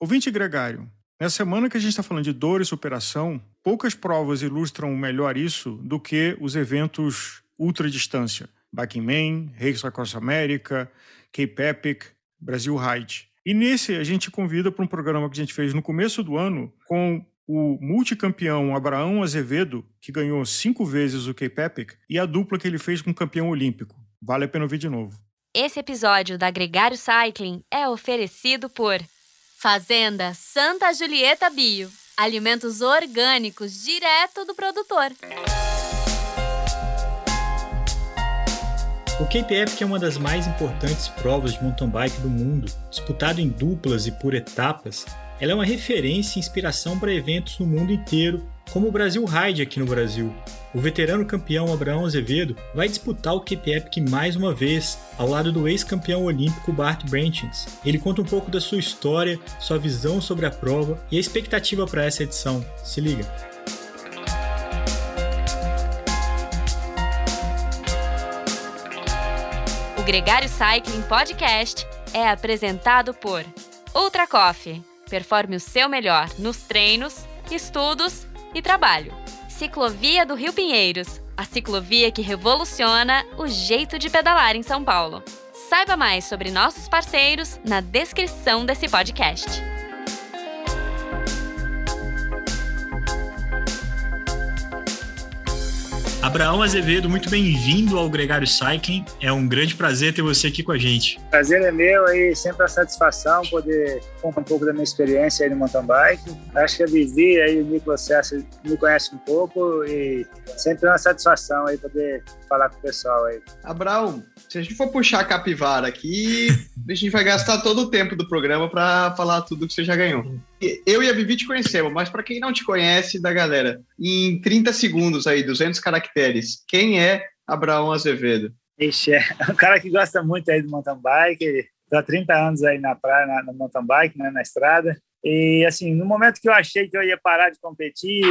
Ouvinte gregário, nessa semana que a gente está falando de dor e superação, poucas provas ilustram melhor isso do que os eventos ultradistância. Back in Main, Race Across America, Cape Epic, Brasil Ride. E nesse a gente convida para um programa que a gente fez no começo do ano com o multicampeão Abraão Azevedo, que ganhou cinco vezes o Cape Epic, e a dupla que ele fez com o campeão olímpico. Vale a pena ouvir de novo. Esse episódio da Gregário Cycling é oferecido por Fazenda Santa Julieta Bio. Alimentos orgânicos direto do produtor. O Cape Epic é uma das mais importantes provas de mountain bike do mundo, disputado em duplas e por etapas. Ela é uma referência e inspiração para eventos no mundo inteiro, como o Brasil Ride aqui no Brasil. O veterano campeão Abraão Azevedo vai disputar o Cape Epic mais uma vez, ao lado do ex-campeão olímpico Bart Branchins. Ele conta um pouco da sua história, sua visão sobre a prova e a expectativa para essa edição. Se liga! Gregário Cycling Podcast é apresentado por Ultra Coffee. Performe o seu melhor nos treinos, estudos e trabalho. Ciclovia do Rio Pinheiros, a ciclovia que revoluciona o jeito de pedalar em São Paulo. Saiba mais sobre nossos parceiros na descrição desse podcast. Abraão Azevedo, muito bem-vindo ao Gregário Cycling. É um grande prazer ter você aqui com a gente. Prazer é meu aí, sempre a satisfação poder contar um pouco da minha experiência aí no mountain bike. Acho que a Vivi aí, o Nicolas César me conhece um pouco e sempre é uma satisfação aí poder falar com o pessoal aí. Abraão, se a gente for puxar a capivara aqui, a gente vai gastar todo o tempo do programa para falar tudo que você já ganhou. Eu e a Vivi te conhecemos, mas para quem não te conhece, da galera, em 30 segundos aí, 200 caracteres, quem é Abraão Azevedo? Ixi, é um cara que gosta muito aí do mountain bike, há 30 anos aí na praia, na, no mountain bike, né, na estrada. E, assim, no momento que eu achei que eu ia parar de competir,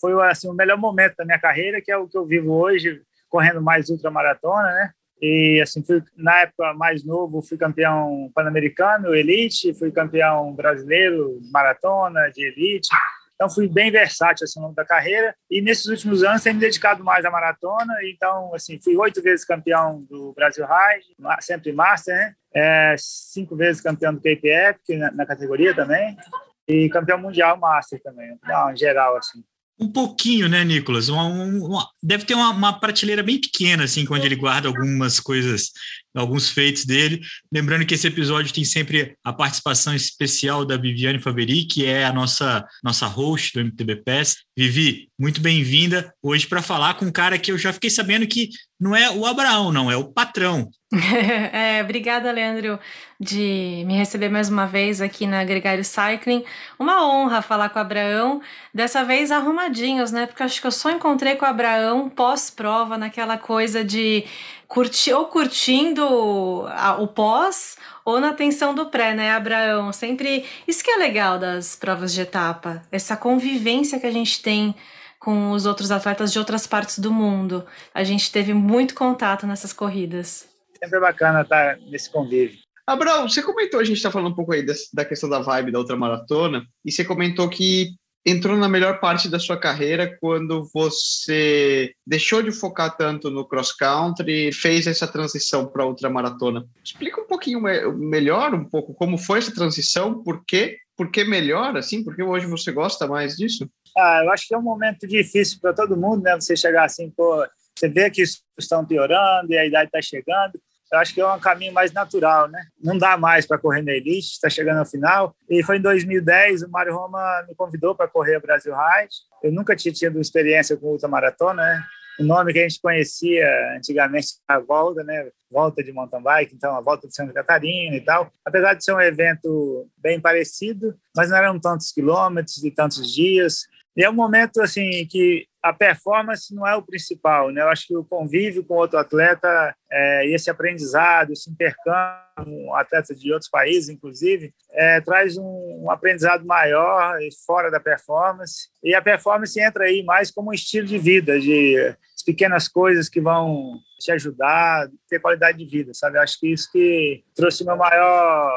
foi assim, o melhor momento da minha carreira, que é o que eu vivo hoje, correndo mais ultramaratona, né? E assim, fui na época mais novo, fui campeão pan-americano, elite, fui campeão brasileiro, maratona, de elite. Então fui bem versátil assim, ao longo da carreira e nesses últimos anos tenho me dedicado mais à maratona. Então assim, fui oito vezes campeão do Brasil Ride, sempre master, né? É, cinco vezes campeão do Epic na, na categoria também e campeão mundial master também. Não, em geral assim. Um pouquinho, né, Nicolas? Uma, uma, deve ter uma, uma, prateleira bem pequena, assim, quando ele guarda algumas coisas, alguns feitos dele. Lembrando que esse episódio tem sempre a participação especial da Viviane Faveri, que é a nossa, nossa host do MTB Pass. Vivi, muito bem-vinda hoje para falar com um cara que eu já fiquei sabendo que não é o Abraão, não, é o patrão. é, obrigada, Leandro, de me receber mais uma vez aqui na Gregário Cycling. Uma honra falar com o Abraão, dessa vez arrumadinhos, né? Porque acho que eu só encontrei com o Abraão pós-prova, naquela coisa de curtir, ou curtindo a, o pós, ou na tensão do pré, né, Abraão? Sempre. Isso que é legal das provas de etapa, essa convivência que a gente tem com os outros atletas de outras partes do mundo. A gente teve muito contato nessas corridas. Sempre é bacana estar nesse convívio. Abraão, você comentou, a gente está falando um pouco aí da questão da vibe da ultramaratona, e você comentou que entrou na melhor parte da sua carreira quando você deixou de focar tanto no cross country e fez essa transição para ultramaratona. Explica um pouquinho melhor um pouco como foi essa transição, por quê? Por que melhor assim? Por que hoje você gosta mais disso? Ah, eu acho que é um momento difícil para todo mundo, né? Você chegar assim, pô, você vê que estão piorando e a idade está chegando. Eu acho que é um caminho mais natural, né? Não dá mais para correr na elite, está chegando ao final. E foi em 2010, o Mário Roma me convidou para correr a Brasil Ride. Eu nunca tinha tido experiência com ultramaratona, né? O nome que a gente conhecia antigamente a volta, né? Volta de mountain bike, então a volta de Santa Catarina e tal. Apesar de ser um evento bem parecido, mas não eram tantos quilômetros e tantos dias. E é um momento assim que a performance não é o principal, né? Eu acho que o convívio com outro atleta, é, esse aprendizado, esse intercâmbio com atletas de outros países, inclusive, é, traz um, um, aprendizado maior fora da performance. E a performance entra aí mais como um estilo de vida, de pequenas coisas que vão te ajudar ter qualidade de vida, sabe? Eu acho que isso que trouxe o meu maior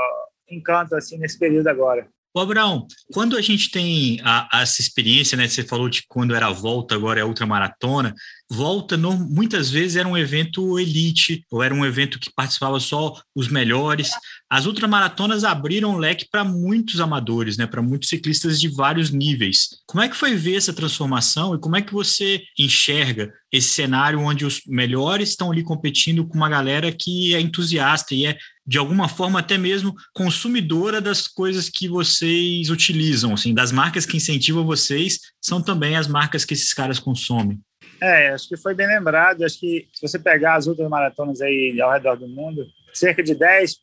encanto assim nesse período agora. Ô, Abraão, quando a gente tem a, essa experiência, né? Você falou de quando era volta, agora é ultramaratona. Volta, no, muitas vezes era um evento elite, ou era um evento que participava só os melhores. As ultramaratonas abriram o leque para muitos amadores, né? Para muitos ciclistas de vários níveis. Como é que foi ver essa transformação e como é que você enxerga esse cenário onde os melhores estão ali competindo com uma galera que é entusiasta e é de alguma forma até mesmo consumidora das coisas que vocês utilizam, assim, das marcas que incentivam vocês, são também as marcas que esses caras consomem. É, acho que foi bem lembrado, acho que se você pegar as outras maratonas aí ao redor do mundo, cerca de 10%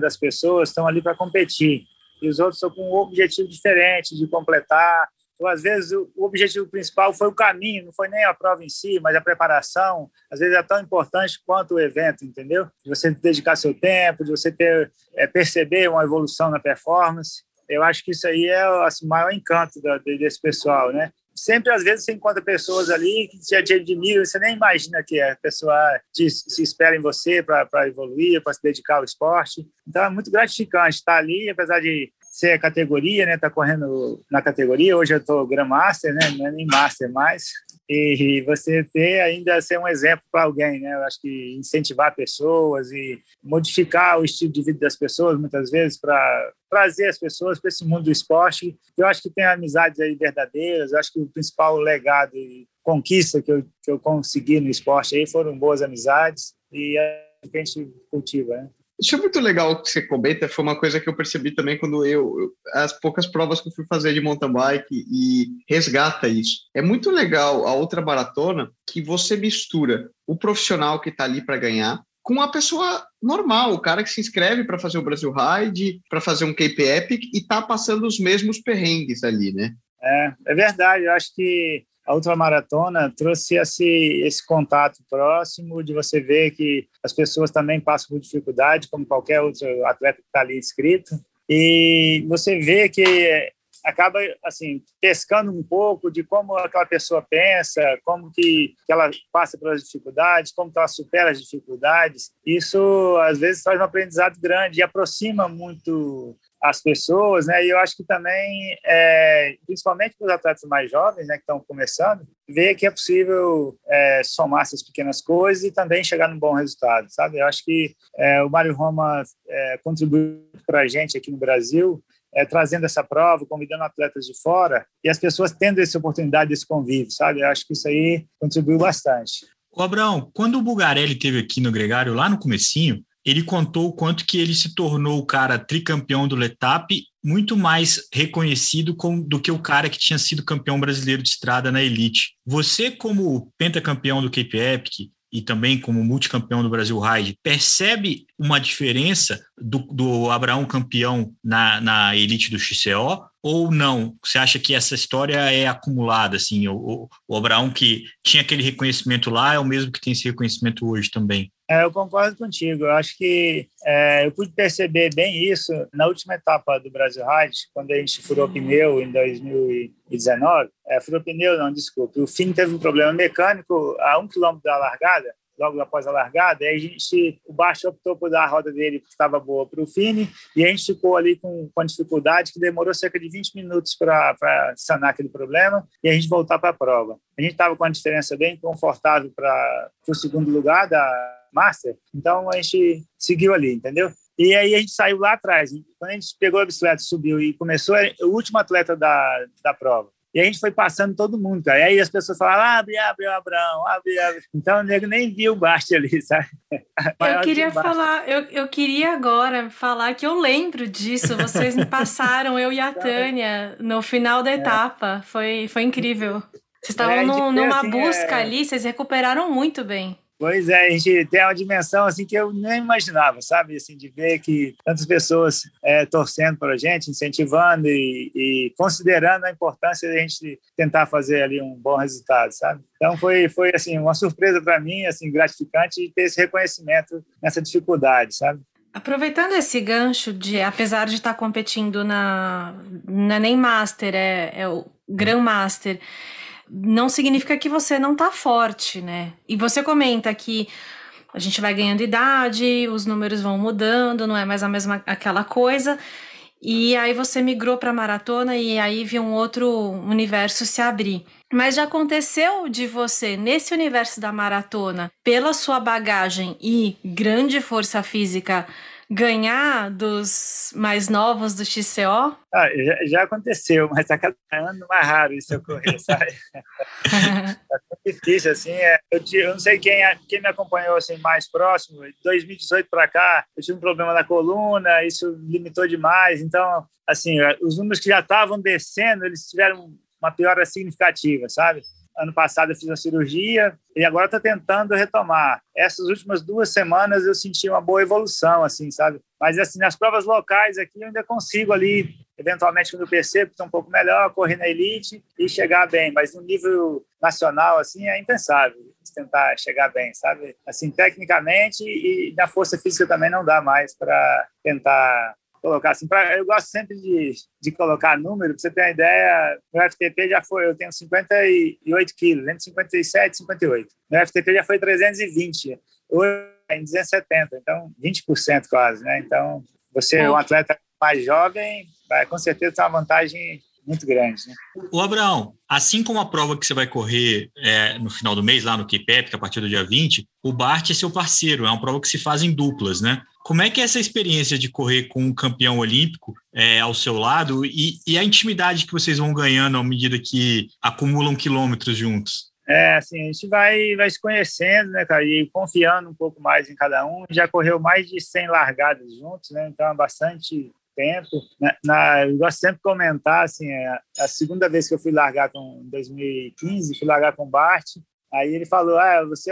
das pessoas estão ali para competir, e os outros estão com um objetivo diferente, de completar então, às vezes, o objetivo principal foi o caminho, não foi nem a prova em si, mas a preparação. Às vezes é tão importante quanto o evento, entendeu? De você dedicar seu tempo, de você ter, é, perceber uma evolução na performance. Eu acho que isso aí é assim, o maior encanto da, desse pessoal, né? Sempre, às vezes, você encontra pessoas ali que te admiram, você nem imagina que a pessoa te, se espera em você para evoluir, para se dedicar ao esporte. Então, é muito gratificante estar ali, apesar de ser a categoria, né? Tá correndo na categoria. Hoje eu estou Grandmaster, né? Não é nem Master mais. E você ter ainda ser um exemplo para alguém, né? Eu acho que incentivar pessoas e modificar o estilo de vida das pessoas, muitas vezes, para trazer as pessoas para esse mundo do esporte. Eu acho que tem amizades aí verdadeiras. Eu acho que o principal legado e conquista que eu, que eu consegui no esporte aí foram boas amizades e é a gente cultiva, né? Isso é muito legal que você comenta, foi uma coisa que eu percebi também quando eu, as poucas provas que eu fui fazer de mountain bike e resgata isso. É muito legal a outra maratona que você mistura o profissional que está ali para ganhar com a pessoa normal, o cara que se inscreve para fazer o Brasil Ride, para fazer um Cape Epic e está passando os mesmos perrengues ali, né? É, é verdade. Eu acho que a ultramaratona trouxe esse, esse contato próximo de você ver que as pessoas também passam por dificuldade, como qualquer outro atleta que está ali inscrito, e você vê que acaba assim pescando um pouco de como aquela pessoa pensa, como que, que ela passa pelas dificuldades, como que ela supera as dificuldades. Isso às vezes traz um aprendizado grande e aproxima muito as pessoas, né? E eu acho que também, é, principalmente para os atletas mais jovens, né, que estão começando, ver que é possível é, somar essas pequenas coisas e também chegar num bom resultado, sabe? Eu acho que é, o Mário Roma é, contribuiu para a gente aqui no Brasil, é, trazendo essa prova, convidando atletas de fora e as pessoas tendo essa oportunidade desse convívio, sabe? Eu acho que isso aí contribuiu bastante. O Abraão, quando o Bugarelli teve aqui no Gregário, lá no comecinho, ele contou o quanto que ele se tornou o cara tricampeão do Letap muito mais reconhecido com, do que o cara que tinha sido campeão brasileiro de estrada na elite. Você, como pentacampeão do Cape Epic e também como multicampeão do Brasil Ride, percebe uma diferença do, do Abraão campeão na, na elite do XCO ou não? Você acha que essa história é acumulada, assim, o, o Abraão que tinha aquele reconhecimento lá é o mesmo que tem esse reconhecimento hoje também? É, eu concordo contigo. Eu acho que é, eu pude perceber bem isso na última etapa do Brasil Ride, quando a gente furou pneu em 2019. É, furou pneu, não, desculpe. O Finn teve um problema mecânico a um quilômetro da largada logo após a largada, a gente, o Baixo optou por dar a roda dele que estava boa para o Fini, e a gente ficou ali com, com dificuldade, que demorou cerca de 20 minutos para sanar aquele problema, e a gente voltar para a prova. A gente estava com uma diferença bem confortável para o segundo lugar da Master, então a gente seguiu ali, entendeu? E aí a gente saiu lá atrás. Quando a gente pegou a bicicleta, subiu e começou, é o último atleta da, da prova. E a gente foi passando todo mundo, cara. E aí as pessoas falavam, abre, abre, Abraão, abre, abre. Então o nego nem viu o Basti ali, sabe? Eu queria falar, eu, eu queria agora falar que eu lembro disso. Vocês me passaram, eu e a Tânia, no final da é. etapa. Foi, foi incrível. Vocês estavam é, numa assim, busca é... ali, vocês recuperaram muito bem. Pois é, a gente tem uma dimensão assim que eu nem imaginava, sabe? Assim, de ver que tantas pessoas é, torcendo para a gente, incentivando e, e, considerando a importância de a gente tentar fazer ali um bom resultado, sabe? Então foi foi assim uma surpresa para mim, assim gratificante ter esse reconhecimento nessa dificuldade, sabe? Aproveitando esse gancho de, apesar de estar competindo na, na nem Master, é, é o Grandmaster. Master não significa que você não tá forte, né? E você comenta que a gente vai ganhando idade, os números vão mudando, não é mais a mesma aquela coisa. E aí você migrou para maratona e aí viu um outro universo se abrir. Mas já aconteceu de você, nesse universo da maratona, pela sua bagagem e grande força física, ganhar dos mais novos do XCO? Ah, já, já, aconteceu, mas está cada ano mais raro isso ocorrer, sabe? é difícil, assim. É, eu, eu, não sei quem, quem me acompanhou assim, mais próximo, de 2018 para cá, eu tive um problema na coluna, isso limitou demais. Então, assim, os números que já estavam descendo, eles tiveram uma piora significativa, sabe? Ano passado eu fiz uma cirurgia e agora estou tentando retomar. Essas últimas duas semanas eu senti uma boa evolução, assim, sabe? Mas, assim, nas provas locais aqui eu ainda consigo ali, eventualmente, quando eu percebo que um pouco melhor, correr na elite e chegar bem. Mas no nível nacional, assim, é impensável tentar chegar bem, sabe? Assim, tecnicamente e na força física também não dá mais para tentar colocar assim, pra, eu gosto sempre de, de colocar número, para você ter uma ideia, meu FTP já foi, eu tenho 58 quilos, entre 57 e 58. Meu FTP já foi 320, hoje é em 270, então 20% quase, né? Então, você é um atleta mais jovem, vai com certeza ter uma vantagem muito grande. Né? O Abraão, assim como a prova que você vai correr é, no final do mês, lá no K-Pep, a partir do dia 20, o Bart é seu parceiro, é uma prova que se faz em duplas, né? Como é que é essa experiência de correr com um campeão olímpico é, ao seu lado e, e, a intimidade que vocês vão ganhando à medida que acumulam quilômetros juntos? É, assim, a gente vai, vai se conhecendo, né, cara, e confiando um pouco mais em cada um. Já correu mais de 100 largadas juntos, né, então é bastante tempo. Na, na, eu gosto sempre de comentar, assim, é, a segunda vez que eu fui largar com, em 2015, fui largar com o Bart, aí ele falou, ah, você,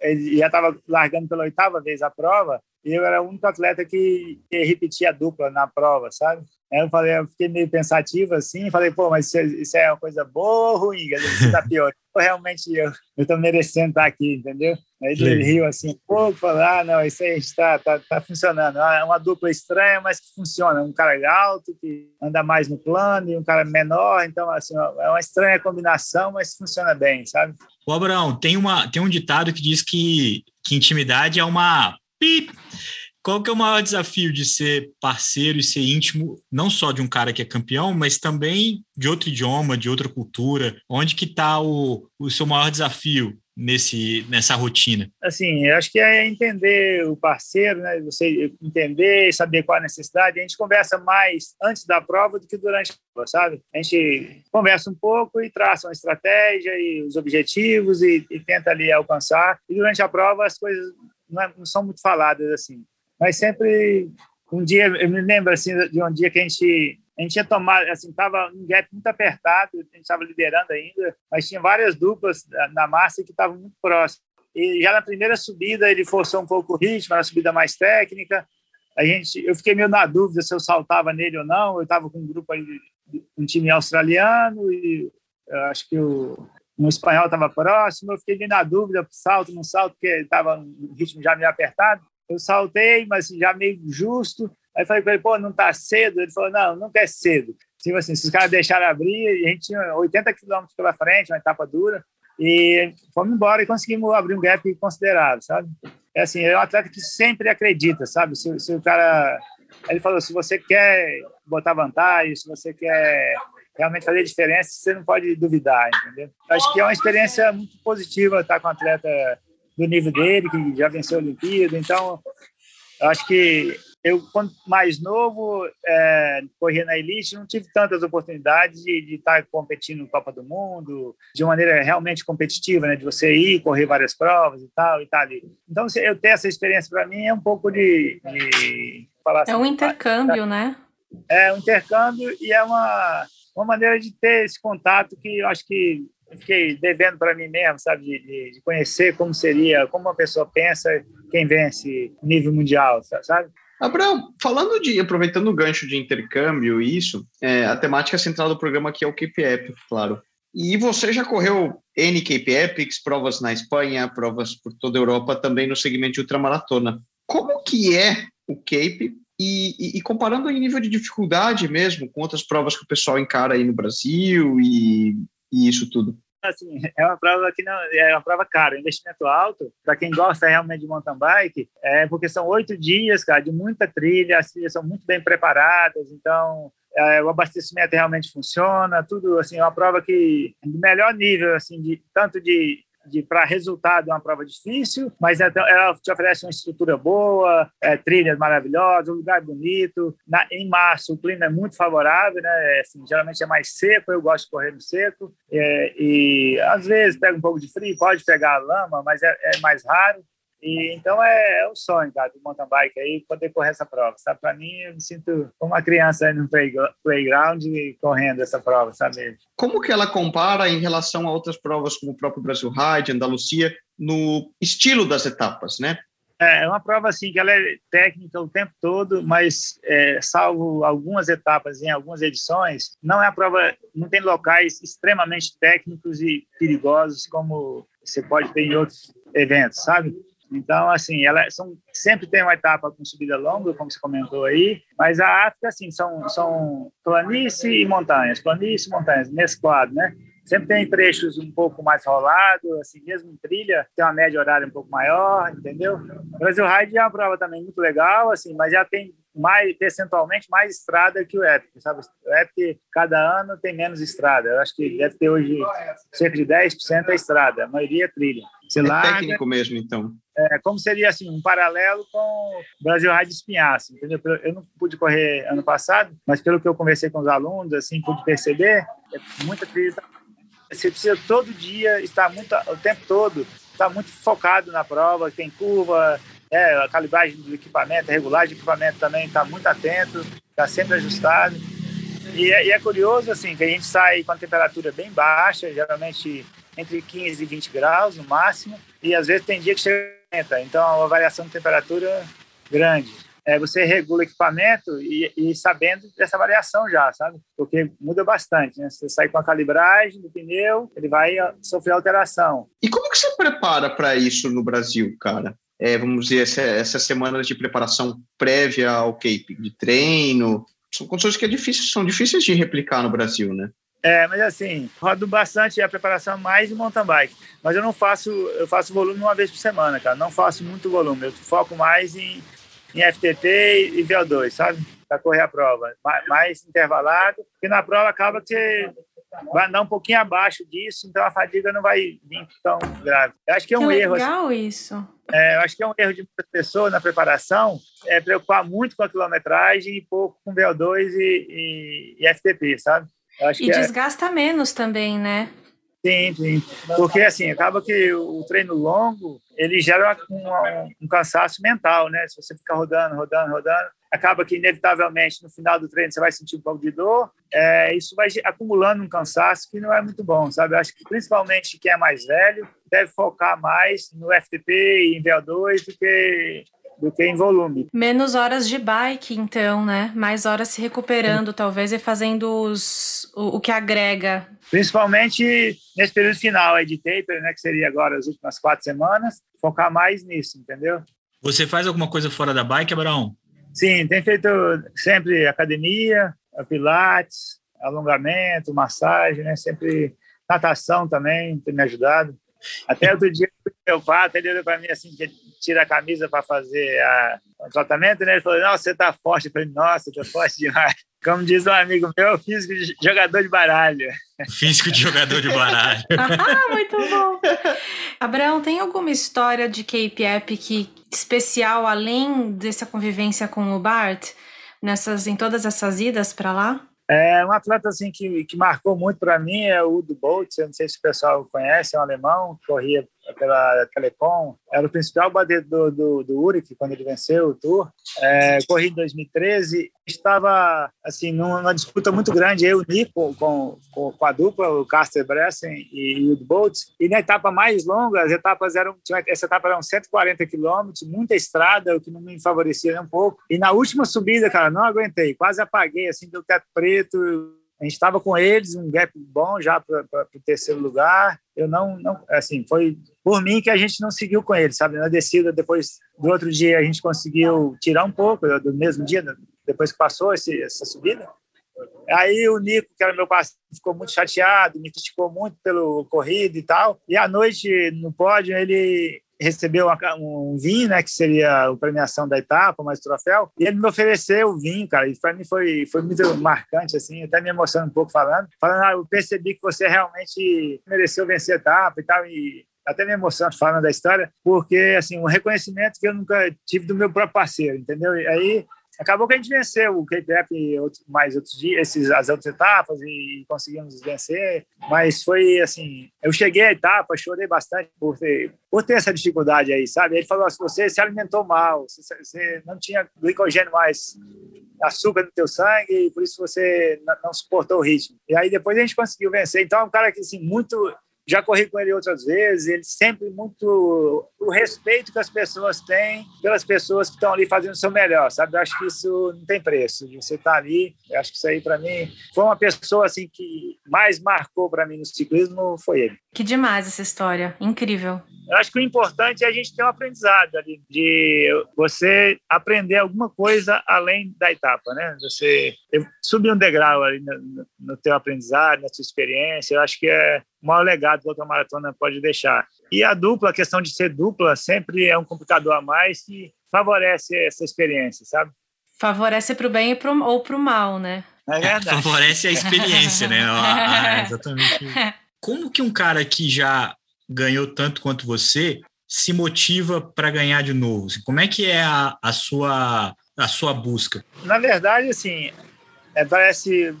é ele já estava largando pela oitava vez a prova, eu era o único atleta que, repetia a dupla na prova, sabe? Aí eu falei, eu fiquei meio pensativo assim, falei, pô, mas isso, é, é uma coisa boa ou ruim? Você está pior. Realmente eu estou merecendo estar aqui, entendeu? Aí ele riu assim um pouco, falou, ah, não, isso aí está tá, tá funcionando. É uma dupla estranha, mas que funciona. Um cara alto, que anda mais no plano, e um cara menor, então, assim, é uma estranha combinação, mas funciona bem, sabe? O Abraão, tem, uma, tem um ditado que diz que, que intimidade é uma Pip. Qual que é o maior desafio de ser parceiro e ser íntimo, não só de um cara que é campeão, mas também de outro idioma, de outra cultura? Onde que está o, o seu maior desafio nesse, nessa rotina? Assim, eu acho que é entender o parceiro, né? Você entender saber qual a necessidade. A gente conversa mais antes da prova do que durante a prova, sabe? A gente conversa um pouco e traça uma estratégia e os objetivos e, e tenta ali alcançar. E durante a prova as coisas não, é, não são muito faladas assim. Mas sempre um dia eu me lembro assim de um dia que a gente a gente tinha tomado assim estava um gap muito apertado a gente estava liderando ainda mas tinha várias duplas na massa que estavam muito próximas e já na primeira subida ele forçou um pouco o ritmo na subida mais técnica a gente eu fiquei meio na dúvida se eu saltava nele ou não eu estava com um grupo aí um time australiano e acho que o um espanhol estava próximo, eu fiquei na dúvida, salto, não salto, porque estava no ritmo já meio apertado. Eu saltei, mas já meio justo. Aí falei para ele, pô, não está cedo? Ele falou, não, nunca é cedo. Tipo assim, se os caras deixaram abrir, a gente tinha 80 quilômetros pela frente, uma etapa dura, e fomos embora e conseguimos abrir um gap considerável, sabe? É assim, é um atleta que sempre acredita, sabe? Se, se o cara... Ele falou, se você quer botar vantagem, se você quer realmente fazer diferença, você não pode duvidar, entendeu? Acho que é uma experiência muito positiva estar com um atleta do nível dele, que já venceu a Olimpíada, então acho que eu, quando mais novo, é, corria na elite, não tive tantas oportunidades de, de estar competindo no Copa do Mundo, de maneira realmente competitiva, né? De você ir, correr várias provas e tal, e tal ali. Então, eu ter essa experiência, para mim, é um pouco de... de falar é um assim, intercâmbio, né? É um intercâmbio e é uma uma maneira de ter esse contato que eu acho que eu fiquei devendo para mim mesmo, sabe, de, de, conhecer como seria, como uma pessoa pensa quem vence nível mundial, sabe? Abraão, falando de, aproveitando o gancho de intercâmbio e isso, é, a temática central do programa aqui é o KPF, claro. E você já correu N Epics, provas na Espanha, provas por toda a Europa, também no segmento de ultramaratona. Como que é o Cape e, e, e, comparando em nível de dificuldade mesmo com outras provas que o pessoal encara aí no Brasil e, e isso tudo. Assim, é uma prova que não é uma prova cara, investimento alto. Para quem gosta realmente de mountain bike, é porque são oito dias, cara, de muita trilha, as trilhas são muito bem preparadas, então é, o abastecimento realmente funciona, tudo assim, é uma prova que do melhor nível, assim, de tanto de para resultado é uma prova difícil, mas ela te oferece uma estrutura boa, é, trilhas maravilhosas, um lugar bonito. Na, em março o clima é muito favorável, né? É, assim, geralmente é mais seco, eu gosto de correr no seco é, e às vezes pega um pouco de frio, pode pegar a lama, mas é, é mais raro. E, então é, é o sonho, cara, do mountain bike aí, poder correr essa prova, sabe? Para mim, eu me sinto como uma criança aí no playground correndo essa prova, sabe? Como que ela compara em relação a outras provas como o próprio Brasil Ride, Andalucia, no estilo das etapas, né? É, é uma prova assim que ela é técnica o tempo todo, mas é, salvo algumas etapas em algumas edições, não é a prova, não tem locais extremamente técnicos e perigosos como você pode ter em outros eventos, sabe? Então, assim, ela são, sempre tem uma etapa com subida longa, como você comentou aí, mas a África, assim, são, são planície e montanhas, planície e montanhas, mesclado, né? Sempre tem trechos um pouco mais rolados, assim, mesmo em trilha, tem uma média horária um pouco maior, entendeu? O Brasil Ride é uma prova também muito legal, assim, mas já tem mais percentualmente mais estrada que o Epic, sabe? O Epic cada ano tem menos estrada. Eu acho que deve ter hoje cerca de 10% é estrada, a maioria é trilha. Você é larga, técnico mesmo, então. É, como seria assim um paralelo com o Brasil Ride Espinhaço, entendeu? Eu não pude correr ano passado, mas pelo que eu conversei com os alunos, assim, pude perceber, é muita trilha. Você precisa todo dia estar muito, o tempo todo, estar muito focado na prova, tem curva, é, a calibragem do equipamento, a regulagem do equipamento também está muito atento, está sempre ajustado. E é, e é, curioso, assim, que a gente sai com a temperatura bem baixa, geralmente entre 15 e 20 graus no máximo, e às vezes tem dia que chega então a variação de temperatura grande. É, você regula o equipamento e, e, sabendo dessa variação já, sabe? Porque muda bastante, né? Você sai com a calibragem do pneu, ele vai sofrer alteração. E como que você prepara para isso no Brasil, cara? É, vamos dizer, essa, essas semanas de preparação prévia ao Cape, de treino, são condições que é difícil, são difíceis de replicar no Brasil, né? É, mas assim, rodo bastante a preparação mais de mountain bike. Mas eu não faço, eu faço volume uma vez por semana, cara. Não faço muito volume. Eu foco mais em, em FTP e VO2, sabe? Para correr a prova. Mais, mais intervalado. E na prova acaba que você vai andar um pouquinho abaixo disso, então a fadiga não vai vir tão grave. Eu acho que é um que erro. legal assim, isso. É, eu acho que é um erro de muitas pessoas na preparação, é preocupar muito com a quilometragem e pouco com VO2 e, e, e FTP, sabe? E é desgasta é... menos também, né? Sim, sim. Porque, assim, acaba que o treino longo, ele gera um, um, cansaço mental, né? Se você ficar rodando, rodando, rodando, acaba que, inevitavelmente, no final do treino, você vai sentir um pouco de dor. É, isso vai acumulando um cansaço que não é muito bom, sabe? Eu acho que, principalmente, quem é mais velho, deve focar mais no FTP e em VO2 do que do que em volume. Menos horas de bike, então, né? Mais horas se recuperando, Sim. talvez, e fazendo os, o, o, que agrega. Principalmente nesse período final aí de taper, né? Que seria agora as últimas quatro semanas, focar mais nisso, entendeu? Você faz alguma coisa fora da bike, Abraão? Sim, tem feito sempre academia, pilates, alongamento, massagem, né? Sempre natação também, tem me ajudado. Até outro dia, meu pai, ele olhou para mim assim, que tira a camisa para fazer a, o tratamento, né? Ele falou, nossa, você tá forte. Eu falei, nossa, tô forte demais. Como diz um amigo meu, físico de jogador de baralho. Físico de jogador de baralho. ah, muito bom. Abraão, tem alguma história de Cape Epic especial, além dessa convivência com o Bart, nessas, em todas essas idas para lá? É, um atleta assim que, que marcou muito para mim é o Udo Bolt, eu não sei se o pessoal conhece, é um alemão, corria pela Telecom, era o principal batedor do, do, do Uric quando ele venceu o Tour. É, corri em 2013, estava assim numa disputa muito grande, eu, o Nico, com, com, com a dupla, o Caster Bressen e o Bolt, e na etapa mais longa, as etapas eram, essa etapa eram 140 quilômetros, muita estrada, o que não me favorecia nem um pouco, e na última subida, cara, não aguentei, quase apaguei, assim, deu teto preto, a gente estava com eles, um gap bom já para o terceiro lugar. Eu não, não, assim, foi por mim que a gente não seguiu com eles, sabe? Na descida, depois do outro dia, a gente conseguiu tirar um pouco, do mesmo dia, depois que passou esse, essa subida. Aí o Nico, que era meu parceiro, ficou muito chateado, me criticou muito pelo corrido e tal. E à noite, no pódio, ele recebeu um vinho, né, que seria a premiação da etapa, mais troféu, e ele me ofereceu o vinho, cara, e para mim foi, foi muito marcante, assim, até me emocionando um pouco falando, falando, ah, eu percebi que você realmente mereceu vencer a etapa e tal, e até me emociono falando da história, porque, assim, um reconhecimento que eu nunca tive do meu próprio parceiro, entendeu? E aí acabou que a gente venceu o K-Pep mais outros dias, esses, as outras etapas e conseguimos vencer, mas foi assim, eu cheguei à etapa, chorei bastante por ter, por ter essa dificuldade aí, sabe? Ele falou assim, você se alimentou mal, você, você não tinha glicogênio mais, açúcar no teu sangue, e por isso você não suportou o ritmo. E aí depois a gente conseguiu vencer. Então é um cara que, assim, muito já corri com ele outras vezes, ele sempre muito o respeito que as pessoas têm pelas pessoas que estão ali fazendo o seu melhor, sabe? Eu acho que isso não tem preço. Você tá ali, eu acho que isso aí para mim foi uma pessoa assim que mais marcou para mim no ciclismo foi ele. Que demais essa história, incrível. Eu acho que o importante é a gente ter um aprendizado ali, de você aprender alguma coisa além da etapa, né? Você subir um degrau ali no, no teu aprendizado, na sua experiência. Eu acho que é o maior legado que outra maratona pode deixar. E a dupla, a questão de ser dupla, sempre é um complicador a mais que favorece essa experiência, sabe? Favorece para o bem pro, ou para o mal, né? É verdade. É, favorece a experiência, né? Ah, exatamente. Como que um cara que já ganhou tanto quanto você se motiva para ganhar de novo? Como é que é a, a, sua, a sua busca? Na verdade, assim, é, parece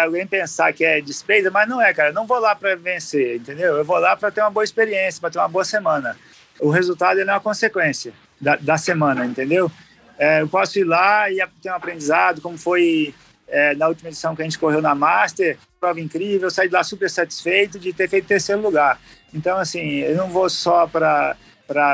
alguém pensar que é despesa, mas não é, cara. Eu não vou lá para vencer, entendeu? Eu vou lá para ter uma boa experiência, para ter uma boa semana. O resultado é uma consequência da, da semana, entendeu? É, eu posso ir lá e ter um aprendizado, como foi é, na última edição que a gente correu na Master, prova incrível, saí de lá super satisfeito de ter feito terceiro lugar. Então, assim, eu não vou só para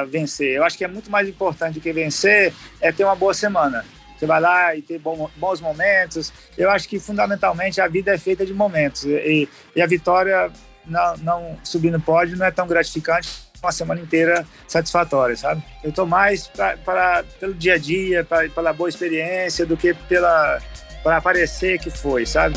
vencer. Eu acho que é muito mais importante do que vencer é ter uma boa semana. Você vai lá e ter bons momentos. Eu acho que fundamentalmente a vida é feita de momentos e, e a vitória não, não subir pódio não é tão gratificante uma semana inteira satisfatória, sabe? Eu estou mais pra, pelo dia a dia, pra, pela boa experiência, do que pela para parecer que foi, sabe?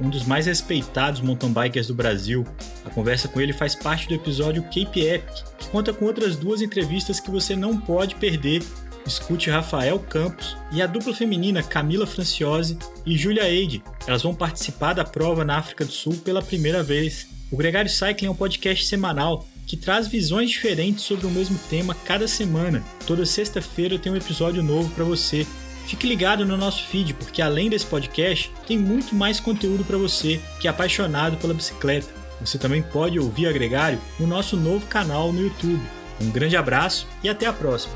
um dos mais respeitados mountain bikers do Brasil. A conversa com ele faz parte do episódio Cape Epic, que conta com outras duas entrevistas que você não pode perder. Escute Rafael Campos e a dupla feminina Camila Franciose e Julia Eide. Elas vão participar da prova na África do Sul pela primeira vez. O Gregário Cycling é um podcast semanal que traz visões diferentes sobre o mesmo tema cada semana. Toda sexta-feira tem um episódio novo para você. Fique ligado no nosso feed, porque além desse podcast, tem muito mais conteúdo para você que é apaixonado pela bicicleta. Você também pode ouvir Agregário no nosso novo canal no YouTube. Um grande abraço e até a próxima!